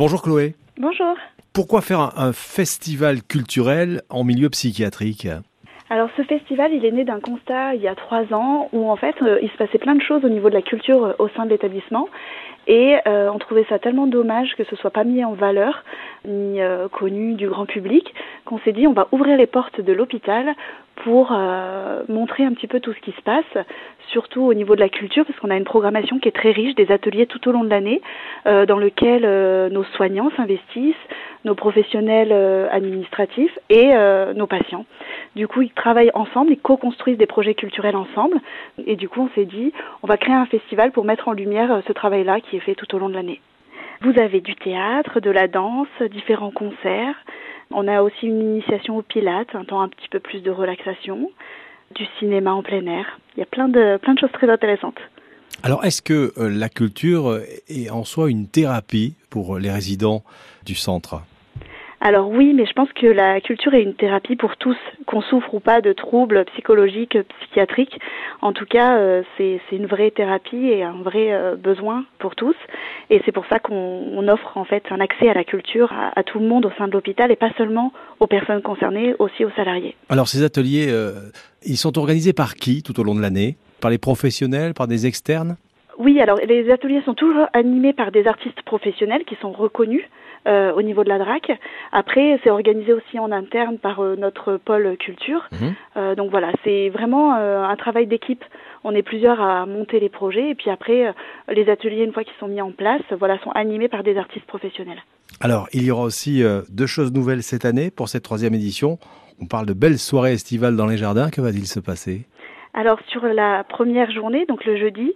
Bonjour Chloé. Bonjour. Pourquoi faire un, un festival culturel en milieu psychiatrique? Alors ce festival, il est né d'un constat il y a trois ans où en fait euh, il se passait plein de choses au niveau de la culture euh, au sein de l'établissement et euh, on trouvait ça tellement dommage que ce soit pas mis en valeur ni connu du grand public qu'on s'est dit on va ouvrir les portes de l'hôpital pour euh, montrer un petit peu tout ce qui se passe, surtout au niveau de la culture, parce qu'on a une programmation qui est très riche, des ateliers tout au long de l'année, euh, dans lequel euh, nos soignants s'investissent, nos professionnels administratifs et nos patients. Du coup, ils travaillent ensemble, ils co-construisent des projets culturels ensemble, et du coup, on s'est dit, on va créer un festival pour mettre en lumière ce travail-là qui est fait tout au long de l'année. Vous avez du théâtre, de la danse, différents concerts. On a aussi une initiation au pilates, un temps un petit peu plus de relaxation, du cinéma en plein air. Il y a plein de, plein de choses très intéressantes. Alors est-ce que euh, la culture est en soi une thérapie pour les résidents du centre? Alors oui, mais je pense que la culture est une thérapie pour tous, qu'on souffre ou pas de troubles psychologiques, psychiatriques. En tout cas, euh, c'est une vraie thérapie et un vrai euh, besoin pour tous. Et c'est pour ça qu'on on offre en fait un accès à la culture à, à tout le monde au sein de l'hôpital et pas seulement aux personnes concernées, aussi aux salariés. Alors ces ateliers, euh, ils sont organisés par qui tout au long de l'année? Par les professionnels, par des externes? Oui, alors les ateliers sont toujours animés par des artistes professionnels qui sont reconnus euh, au niveau de la DRAC. Après, c'est organisé aussi en interne par euh, notre pôle culture. Mhm. Euh, donc voilà, c'est vraiment un travail d'équipe. On est plusieurs à monter les projets et puis après, les ateliers, une fois qu'ils sont mis en place, voilà, sont animés par des artistes professionnels. Alors, il y aura aussi deux choses nouvelles cette année pour cette troisième édition. On parle de belles soirées estivales dans les jardins. Que va-t-il se passer? Alors sur la première journée, donc le jeudi,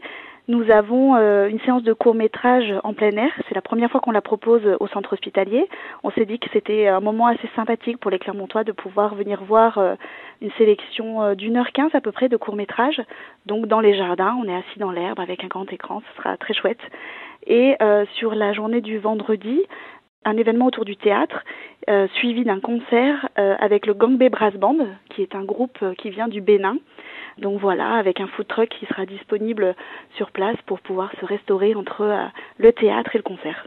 nous avons euh, une séance de court métrage en plein air. C'est la première fois qu'on la propose au centre hospitalier. On s'est dit que c'était un moment assez sympathique pour les Clermontois de pouvoir venir voir euh, une sélection euh, d'une heure quinze à peu près de court métrage. Donc dans les jardins, on est assis dans l'herbe avec un grand écran. Ce sera très chouette. Et sur la journée du vendredi, un événement autour du théâtre, suivi d'un concert avec le Gangbe Brass Band, qui est un groupe qui vient du Bénin. Donc voilà, avec un food truck qui sera disponible sur place pour pouvoir se restaurer entre euh, le théâtre et le concert.